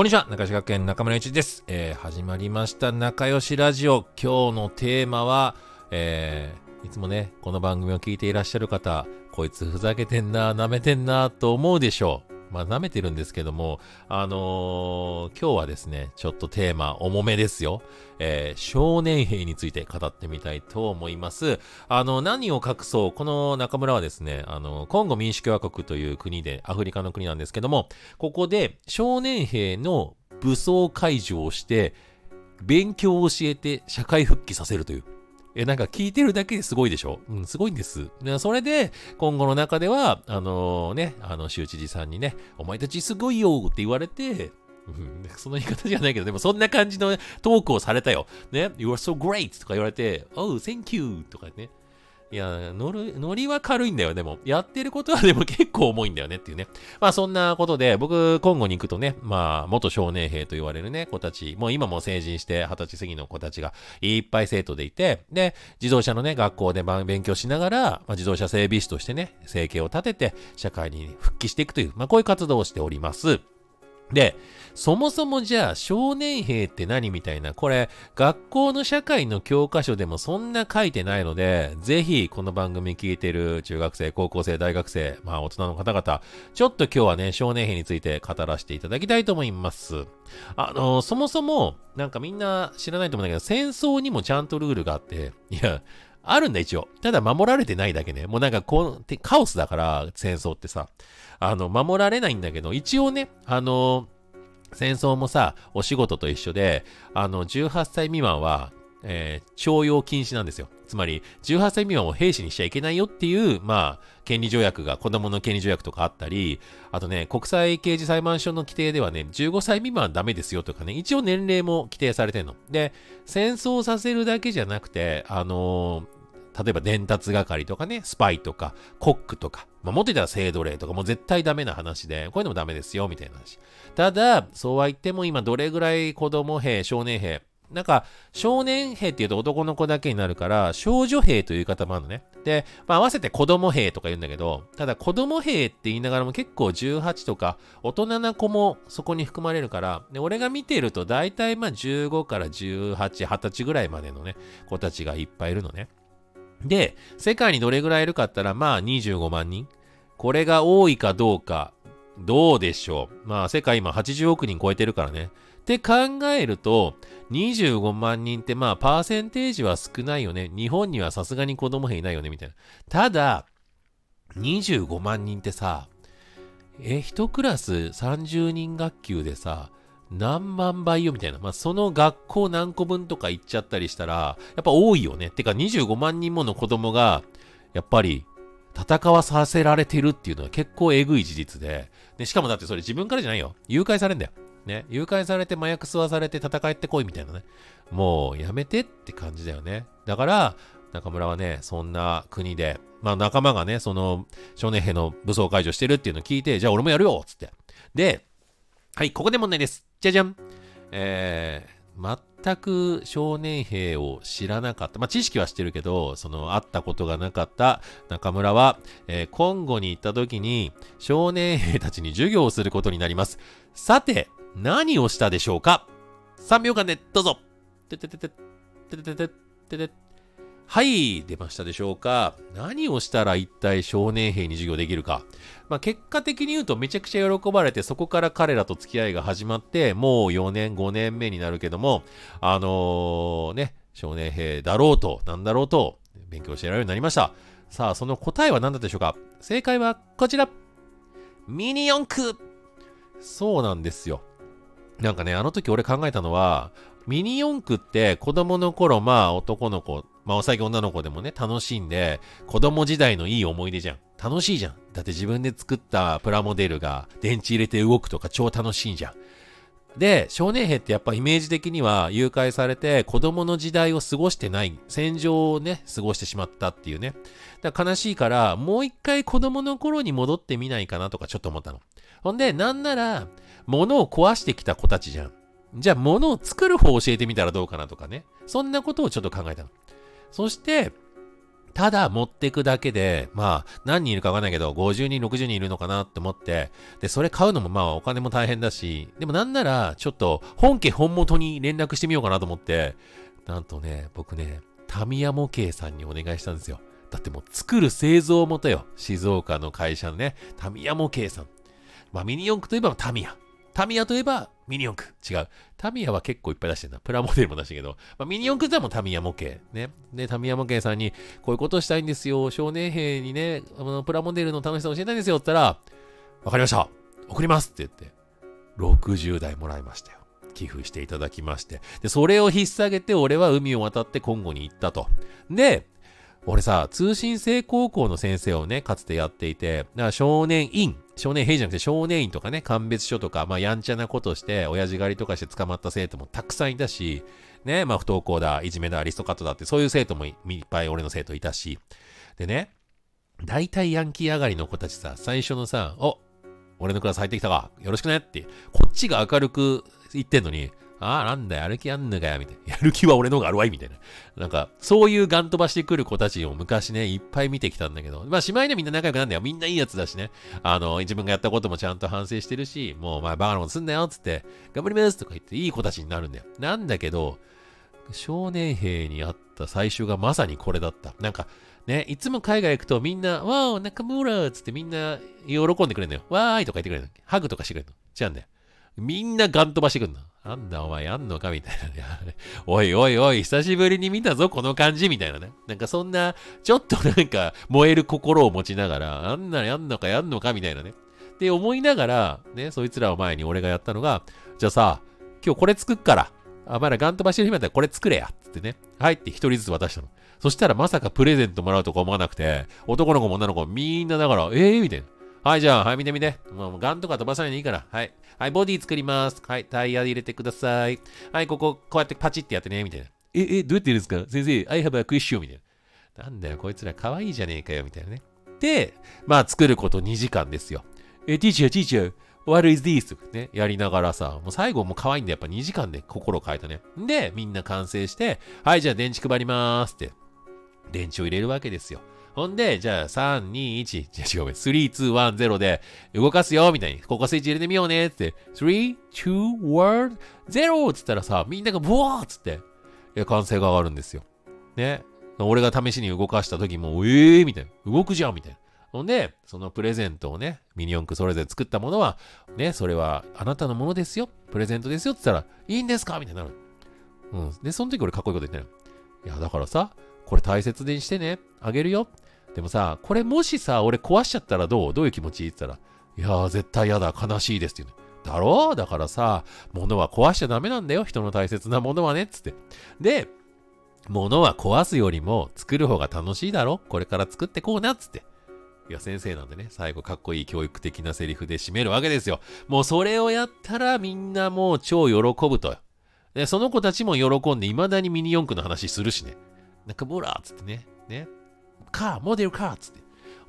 こんにちは、中志学園中村一です。えー、始まりました仲良しラジオ。今日のテーマは、えー、いつもね、この番組を聞いていらっしゃる方、こいつふざけてんな、舐めてんな、と思うでしょう。まあ、舐めてるんですけども、あのー、今日はですね、ちょっとテーマ、重めですよ。えー、少年兵について語ってみたいと思います。あの、何を隠そう、この中村はですね、あの、コンゴ民主共和国という国で、アフリカの国なんですけども、ここで少年兵の武装解除をして、勉強を教えて社会復帰させるという、え、なんか聞いてるだけですごいでしょ？うん、すごいんです。それで、今後の中では、あのー、ね、あの、州知事さんにね、お前たちすごいよって言われて、うん、その言い方じゃないけど、でもそんな感じのトークをされたよ。ね、You are so great! とか言われて、Oh, thank you! とかね。いや、乗る、乗りは軽いんだよ、でも。やってることはでも結構重いんだよねっていうね。まあそんなことで、僕、今後に行くとね、まあ、元少年兵と言われるね、子たち、もう今も成人して二十歳過ぎの子たちがいっぱい生徒でいて、で、自動車のね、学校で勉強しながら、まあ、自動車整備士としてね、生計を立てて、社会に復帰していくという、まあこういう活動をしております。で、そもそもじゃあ少年兵って何みたいな、これ学校の社会の教科書でもそんな書いてないので、ぜひこの番組聞いてる中学生、高校生、大学生、まあ大人の方々、ちょっと今日はね、少年兵について語らせていただきたいと思います。あの、そもそも、なんかみんな知らないと思うんだけど、戦争にもちゃんとルールがあって、いや、あるんだ一応。ただ守られてないだけね。もうなんかこう、カオスだから、戦争ってさ。あの、守られないんだけど、一応ね、あの、戦争もさ、お仕事と一緒で、あの、18歳未満は、えー、徴用禁止なんですよ。つまり、18歳未満を兵士にしちゃいけないよっていう、まあ、権利条約が、子供の権利条約とかあったり、あとね、国際刑事裁判所の規定ではね、15歳未満はダメですよとかね、一応年齢も規定されてんの。で、戦争させるだけじゃなくて、あのー例えば伝達係とかね、スパイとか、コックとか、まあ、もっと言ったら制度例とか、もう絶対ダメな話で、こういうのもダメですよ、みたいな話。ただ、そうは言っても今どれぐらい子供兵、少年兵、なんか、少年兵って言うと男の子だけになるから、少女兵という言い方もあるのね。で、まあ、合わせて子供兵とか言うんだけど、ただ子供兵って言いながらも結構18とか、大人な子もそこに含まれるから、で俺が見てると大体まあ15から18、20歳ぐらいまでのね、子たちがいっぱいいるのね。で、世界にどれぐらいいるかったら、まあ25万人。これが多いかどうか、どうでしょう。まあ世界今80億人超えてるからね。って考えると、25万人ってまあパーセンテージは少ないよね。日本にはさすがに子供兵いないよね、みたいな。ただ、25万人ってさ、え、一クラス30人学級でさ、何万倍よみたいな。まあ、その学校何個分とか行っちゃったりしたら、やっぱ多いよね。てか25万人もの子供が、やっぱり戦わさせられてるっていうのは結構えぐい事実で。で、しかもだってそれ自分からじゃないよ。誘拐されんだよ。ね。誘拐されて麻薬吸わされて戦ってこいみたいなね。もうやめてって感じだよね。だから、中村はね、そんな国で、まあ仲間がね、その少年兵の武装解除してるっていうのを聞いて、じゃあ俺もやるよっつって。で、はい、ここで問題です。じゃじゃん。えー、全く少年兵を知らなかった。まあ、知識は知ってるけど、その、会ったことがなかった中村は、えー、今後に行った時に、少年兵たちに授業をすることになります。さて、何をしたでしょうか ?3 秒間でどうぞ。てててて、てててて、てはい、出ましたでしょうか？何をしたら一体少年兵に授業できるか。まあ、結果的に言うとめちゃくちゃ喜ばれて、そこから彼らと付き合いが始まって、もう4年、5年目になるけども、あのー、ね、少年兵だろうと、なんだろうと、勉強してられるようになりました。さあ、その答えは何だったでしょうか？正解はこちら。ミニ四駆。そうなんですよ。なんかね、あの時俺考えたのは、ミニ四駆って子供の頃、まあ男の子、まあ最近女の子でもね、楽しんで、子供時代のいい思い出じゃん。楽しいじゃん。だって自分で作ったプラモデルが電池入れて動くとか超楽しいじゃん。で、少年兵ってやっぱイメージ的には誘拐されて子供の時代を過ごしてない、戦場をね、過ごしてしまったっていうね。だから悲しいから、もう一回子供の頃に戻ってみないかなとかちょっと思ったの。ほんで、なんなら、物を壊してきた子たちじゃん。じゃあ物を作る方を教えてみたらどうかなとかね。そんなことをちょっと考えたの。そして、ただ持ってくだけで、まあ、何人いるかわかんないけど、50人、60人いるのかなって思って、で、それ買うのもまあお金も大変だし、でもなんなら、ちょっと本家本元に連絡してみようかなと思って、なんとね、僕ね、タミヤ模型さんにお願いしたんですよ。だってもう作る製造元よ。静岡の会社のね、タミヤ模型さん。まあミニ四駆といえばタミヤ。タミヤといえばミニ四駆。違う。タミヤは結構いっぱい出してるな。プラモデルも出したけど、まあ、ミニ四駆ってもタミヤ模型。ね。で、タミヤ模型さんに、こういうことしたいんですよ。少年兵にね、あのプラモデルの楽しさ教えたいんですよ。って言ったら、わかりました。送りますって言って、60台もらいましたよ。寄付していただきまして。で、それを引っ提げて、俺は海を渡ってコンゴに行ったと。で、俺さ、通信制高校の先生をね、かつてやっていて、だから少年院、少年兵じゃなくて少年院とかね、鑑別所とか、まあやんちゃなことして、親父狩りとかして捕まった生徒もたくさんいたし、ね、まあ不登校だ、いじめだ、リストカットだって、そういう生徒もいっぱい俺の生徒いたし、でね、大体ヤンキー上がりの子たちさ、最初のさ、お、俺のクラス入ってきたか、よろしくねって、こっちが明るく言ってんのに、ああ、なんだよ、やる気あんのかよ、みたいな。やる気は俺の方があるわい、みたいな。なんか、そういうガン飛ばしてくる子たちを昔ね、いっぱい見てきたんだけど、まあ、しまいでみんな仲良くなんだよ。みんないいやつだしね。あの、自分がやったこともちゃんと反省してるし、もうお前バカなことすんなよ、つって、頑張りますとか言って、いい子たちになるんだよ。なんだけど、少年兵に会った最初がまさにこれだった。なんか、ね、いつも海外行くとみんな、わー、中村つってみんな喜んでくれるんだよ。わーいとか言ってくれるの。ハグとかしてくれるの。違うんだよ。みんなガン飛ばしてくんの。なんだお前やんのかみたいなね。おいおいおい、久しぶりに見たぞ、この感じみたいなね。なんかそんな、ちょっとなんか燃える心を持ちながら、あんなやんのかやんのかみたいなね。って思いながら、ね、そいつらを前に俺がやったのが、じゃあさ、今日これ作っから、あ、まだガン飛ばしてる暇だったらこれ作れや。つってね。はいって一人ずつ渡したの。そしたらまさかプレゼントもらうとか思わなくて、男の子も女の子もみんなだから、ええー、みたいな。はい、じゃあ、はい、見て見て。もう、ガンとか飛ばさないでいいから。はい。はい、ボディ作ります。はい、タイヤ入れてください。はい、ここ、こうやってパチってやってね、みたいな。え、え、どうやってやるんですか？先生、I have a question, みたいな。なんだよ、こいつら可愛いじゃねえかよ、みたいなね。で、まあ、作ること2時間ですよ。え、ティーチャー、ティーチャー、what is this? ね、やりながらさ、もう最後も可愛いんで、やっぱ2時間で心を変えたね。で、みんな完成して、はい、じゃあ電池配りますって、電池を入れるわけですよ。ほんで、じゃあ、3、2、1、じゃ違う、3、2、1、0で動かすよ、みたいに。ここスイッチ入れてみようね、って。3、2、1、0つったらさ、みんながブワーっつって、いや、歓声が上がるんですよ。ね。俺が試しに動かした時も、ええー、みたいな。動くじゃん、みたいな。ほんで、そのプレゼントをね、ミニ四駆それぞれ作ったものは、ね、それはあなたのものですよ。プレゼントですよ。って言ったら、いいんですか？みたいになる。うん。で、その時俺かっこいいこと言ってないいや、だからさ、これ大切にしてね。あげるよ。でもさ、これもしさ、俺壊しちゃったらどう？どういう気持ち？って言ったら、いやー、絶対嫌だ、悲しいですって言うの。だろ？うだからさ、物は壊しちゃダメなんだよ、人の大切なものはね、つって。で、物は壊すよりも作る方が楽しいだろ？これから作ってこうな、つって。いや、先生なんでね、最後かっこいい教育的なセリフで締めるわけですよ。もうそれをやったらみんなもう超喜ぶと。で、その子たちも喜んで未だにミニ四駆の話するしね。なんかボラーつってね。ね。カー、モデルカーつって。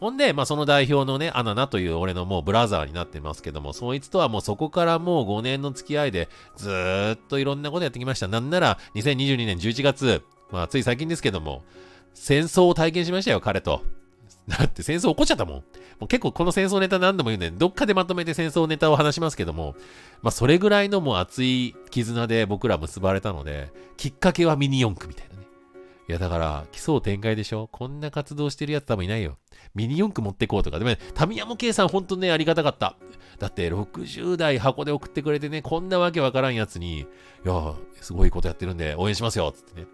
ほんで、まあ、その代表のね、アナナという俺のもうブラザーになってますけども、そいつとはもうそこからもう5年の付き合いで、ずーっといろんなことやってきました。なんなら、2022年11月、まあ、つい最近ですけども、戦争を体験しましたよ、彼と。だって戦争起こっちゃったもん。もう結構この戦争ネタ何度も言うんで、どっかでまとめて戦争ネタを話しますけども、まあそれぐらいのもう熱い絆で僕ら結ばれたので、きっかけはミニ四駆みたいな。いや、だから、奇想天外でしょ？こんな活動してるやつ多分いないよ。ミニ四駆持ってこうとか。でもね、タミヤモケイさんほんとね、ありがたかった。だって、60代箱で送ってくれてね、こんなわけわからんやつに、いや、すごいことやってるんで、応援しますよつってね。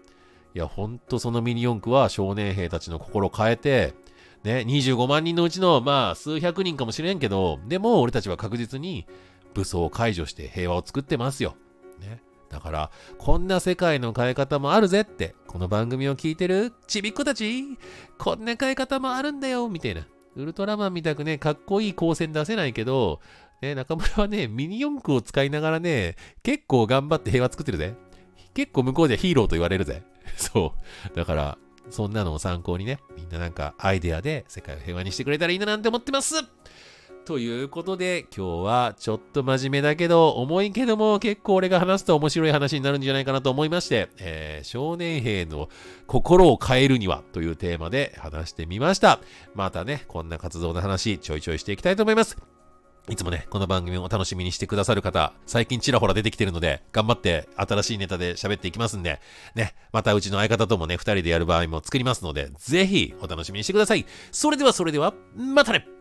いや、ほんとそのミニ四駆は少年兵たちの心を変えて、ね、25万人のうちの、まあ、数百人かもしれんけど、でも俺たちは確実に武装を解除して平和を作ってますよ。ね。だから、こんな世界の変え方もあるぜって、この番組を聞いてるちびっ子たち、こんな変え方もあるんだよ、みたいな。ウルトラマンみたくね、かっこいい光線出せないけど、ね、中村はね、ミニ四駆を使いながらね、結構頑張って平和作ってるぜ。結構向こうではヒーローと言われるぜ。そう。だから、そんなのを参考にね、みんななんかアイデアで世界を平和にしてくれたらいいななんて思ってますということで、今日はちょっと真面目だけど、重いけども結構俺が話すと面白い話になるんじゃないかなと思いまして、えー、少年兵の心を変えるにはというテーマで話してみました。またね、こんな活動の話ちょいちょいしていきたいと思います。いつもね、この番組を楽しみにしてくださる方、最近ちらほら出てきてるので、頑張って新しいネタで喋っていきますんで、ね、またうちの相方ともね、二人でやる場合も作りますので、ぜひお楽しみにしてください。それではそれでは、またね